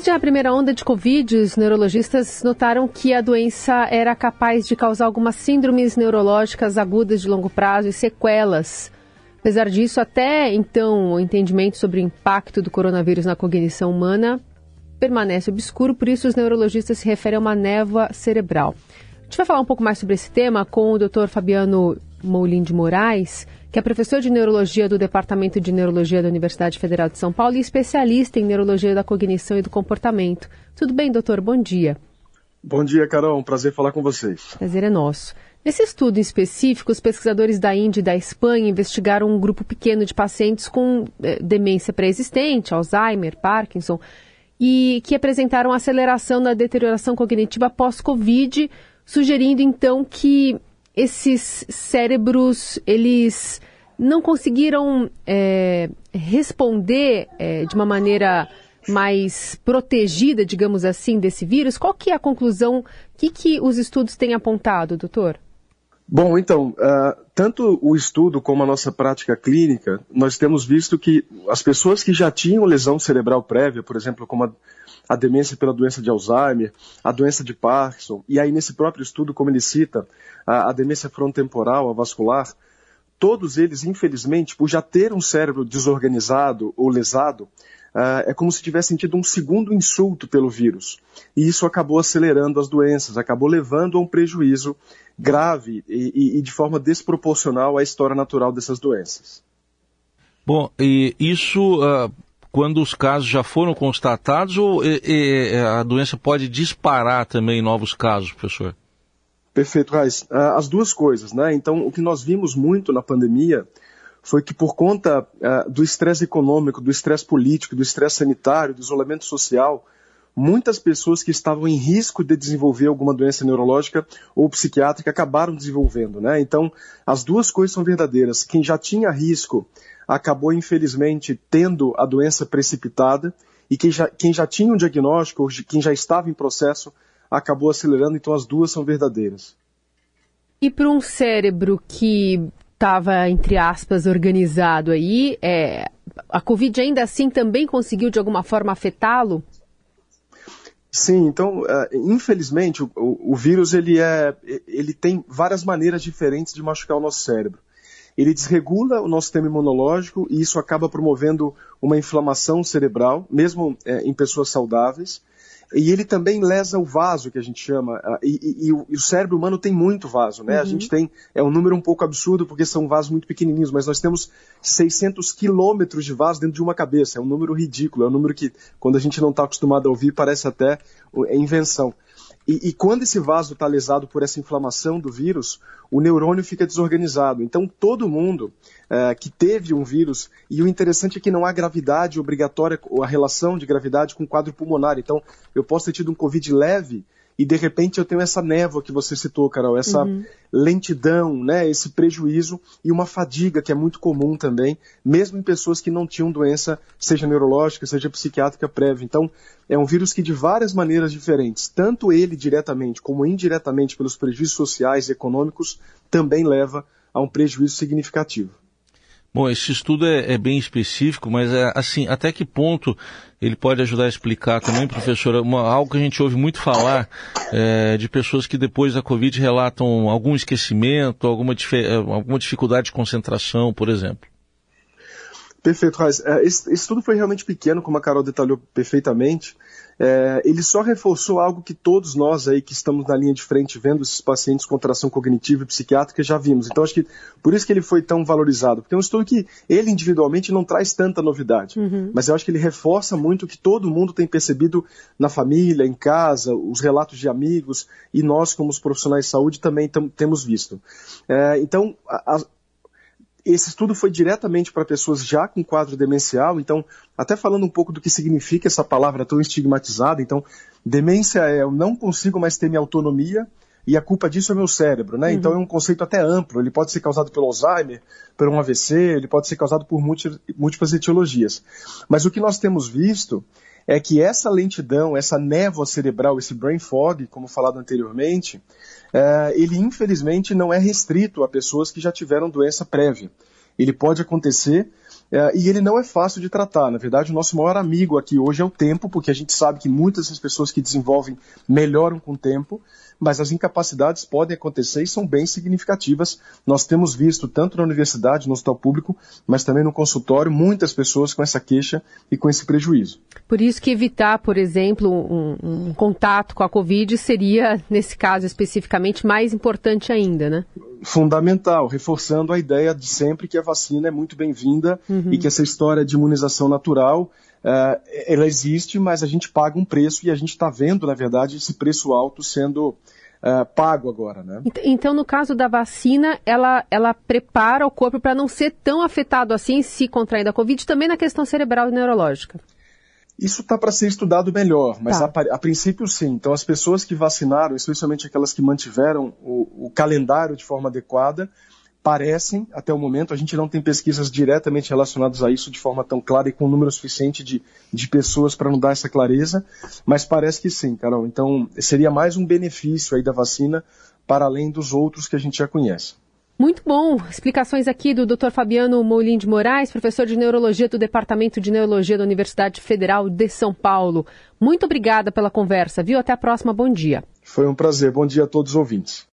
Desde a primeira onda de Covid, os neurologistas notaram que a doença era capaz de causar algumas síndromes neurológicas agudas de longo prazo e sequelas. Apesar disso, até então, o entendimento sobre o impacto do coronavírus na cognição humana permanece obscuro, por isso os neurologistas se referem a uma névoa cerebral. A gente vai falar um pouco mais sobre esse tema com o Dr. Fabiano Moulin de Moraes, que é professor de neurologia do Departamento de Neurologia da Universidade Federal de São Paulo e especialista em neurologia da cognição e do comportamento. Tudo bem, doutor? Bom dia. Bom dia, Carol. Um prazer falar com vocês. Prazer é nosso. Nesse estudo em específico, os pesquisadores da Índia e da Espanha investigaram um grupo pequeno de pacientes com eh, demência pré-existente, Alzheimer, Parkinson, e que apresentaram aceleração na deterioração cognitiva pós-Covid, sugerindo então que esses cérebros eles não conseguiram é, responder é, de uma maneira mais protegida, digamos assim, desse vírus? Qual que é a conclusão? O que, que os estudos têm apontado, doutor? Bom, então, uh, tanto o estudo como a nossa prática clínica, nós temos visto que as pessoas que já tinham lesão cerebral prévia, por exemplo, como a, a demência pela doença de Alzheimer, a doença de Parkinson, e aí nesse próprio estudo, como ele cita, a, a demência frontotemporal, a vascular, todos eles, infelizmente, por já ter um cérebro desorganizado ou lesado, Uh, é como se tivessem tido um segundo insulto pelo vírus. E isso acabou acelerando as doenças, acabou levando a um prejuízo grave e, e, de forma desproporcional à história natural dessas doenças. Bom, e isso uh, quando os casos já foram constatados ou e, e, a doença pode disparar também novos casos, professor? Perfeito, Raiz. Uh, as duas coisas, né? Então, o que nós vimos muito na pandemia foi que por conta uh, do estresse econômico, do estresse político, do estresse sanitário, do isolamento social, muitas pessoas que estavam em risco de desenvolver alguma doença neurológica ou psiquiátrica acabaram desenvolvendo, né? Então, as duas coisas são verdadeiras. Quem já tinha risco acabou, infelizmente, tendo a doença precipitada e quem já, quem já tinha um diagnóstico, ou quem já estava em processo, acabou acelerando. Então, as duas são verdadeiras. E para um cérebro que estava, entre aspas, organizado aí, é, a Covid ainda assim também conseguiu de alguma forma afetá-lo? Sim, então, uh, infelizmente, o, o, o, vírus ele, é, ele tem várias maneiras diferentes de machucar o nosso cérebro. Ele desregula o nosso sistema imunológico e isso acaba promovendo uma inflamação cerebral, mesmo é, em pessoas saudáveis. E ele também lesa o vaso, que a gente chama. Ah, e, e, e, o, e o, cérebro humano tem muito vaso, né? Uhum. A gente tem. É um número um pouco absurdo, porque são vasos muito pequenininhos, mas nós temos 600 quilômetros de vaso dentro de uma cabeça. É um número ridículo. É um número que, quando a gente não está acostumado a ouvir, parece até é invenção. E, e quando esse vaso está lesado por essa inflamação do vírus, o neurônio fica desorganizado. Então, todo mundo é, que teve um vírus, e o interessante é que não há gravidade obrigatória, ou a relação de gravidade com quadro pulmonar. Então, eu posso ter tido um Covid leve, e de repente eu tenho essa névoa que você citou, Carol, essa uhum. lentidão, né, esse prejuízo e uma fadiga que é muito comum também, mesmo em pessoas que não tinham doença, seja neurológica, seja psiquiátrica prévia. Então, é um vírus que de várias maneiras diferentes, tanto ele diretamente como indiretamente pelos prejuízos sociais e econômicos, também leva a um prejuízo significativo. Bom, esse estudo é, é, bem específico, mas é, assim, até que ponto ele pode ajudar a explicar também, professora, uma, algo que a gente ouve muito falar é, de pessoas que depois da Covid relatam algum esquecimento, alguma, é, alguma dificuldade de concentração, por exemplo. Perfeito, Raiz. É, esse, estudo foi realmente pequeno, como a Carol detalhou perfeitamente é, ele só reforçou algo que todos nós aí que estamos na linha de frente vendo esses pacientes com tração cognitiva e psiquiátrica já vimos. Então acho que por isso que ele foi tão valorizado, porque é um estudo que ele individualmente não traz tanta novidade, uhum. mas eu acho que ele reforça muito o que todo mundo tem percebido na família, em casa, os relatos de amigos e nós como os profissionais de saúde também temos visto. É, então a, a esse estudo foi diretamente para pessoas já com quadro demencial, então, até falando um pouco do que significa essa palavra tão estigmatizada, então, demência é eu não consigo mais ter minha autonomia e a culpa disso é meu cérebro, né? Uhum. Então é um conceito até amplo, ele pode ser causado pelo Alzheimer, por um AVC, ele pode ser causado por múltiplas etiologias. Mas o que nós temos visto é que essa lentidão, essa névoa cerebral, esse brain fog, como falado anteriormente, é, ele infelizmente não é restrito a pessoas que já tiveram doença prévia. Ele pode acontecer é, e ele não é fácil de tratar. Na verdade, o nosso maior amigo aqui hoje é o tempo, porque a gente sabe que muitas das pessoas que desenvolvem melhoram com o tempo, mas as incapacidades podem acontecer e são bem significativas. Nós temos visto, tanto na universidade, no hospital público, mas também no consultório, muitas pessoas com essa queixa e com esse prejuízo. Por isso que evitar, por exemplo, um, um contato com a Covid seria, nesse caso especificamente, mais importante ainda, né? fundamental, reforçando a ideia de sempre que a vacina é muito bem-vinda uhum. e que essa história de imunização natural uh, ela existe, mas a gente paga um preço e a gente está vendo, na verdade, esse preço alto sendo uh, pago agora, né? Então, no caso da vacina, ela, ela prepara o corpo para não ser tão afetado assim se contraindo a Covid, também na questão cerebral e neurológica. Isso está para ser estudado melhor, mas tá. a, a, princípio sim. Então, as pessoas que vacinaram, especialmente aquelas que mantiveram o, o calendário de forma adequada, parecem, até o momento, a gente não tem pesquisas diretamente relacionadas a isso de forma tão clara e com um número suficiente de, de pessoas para não dar essa clareza, mas parece que sim, Carol. Então, seria mais um benefício aí da vacina para além dos outros que a gente já conhece. Muito bom. Explicações aqui do Dr. Fabiano Moulin de Moraes, professor de Neurologia do Departamento de Neurologia da Universidade Federal de São Paulo. Muito obrigada pela conversa, viu? Até a próxima. Bom dia. Foi um prazer. Bom dia a todos os ouvintes.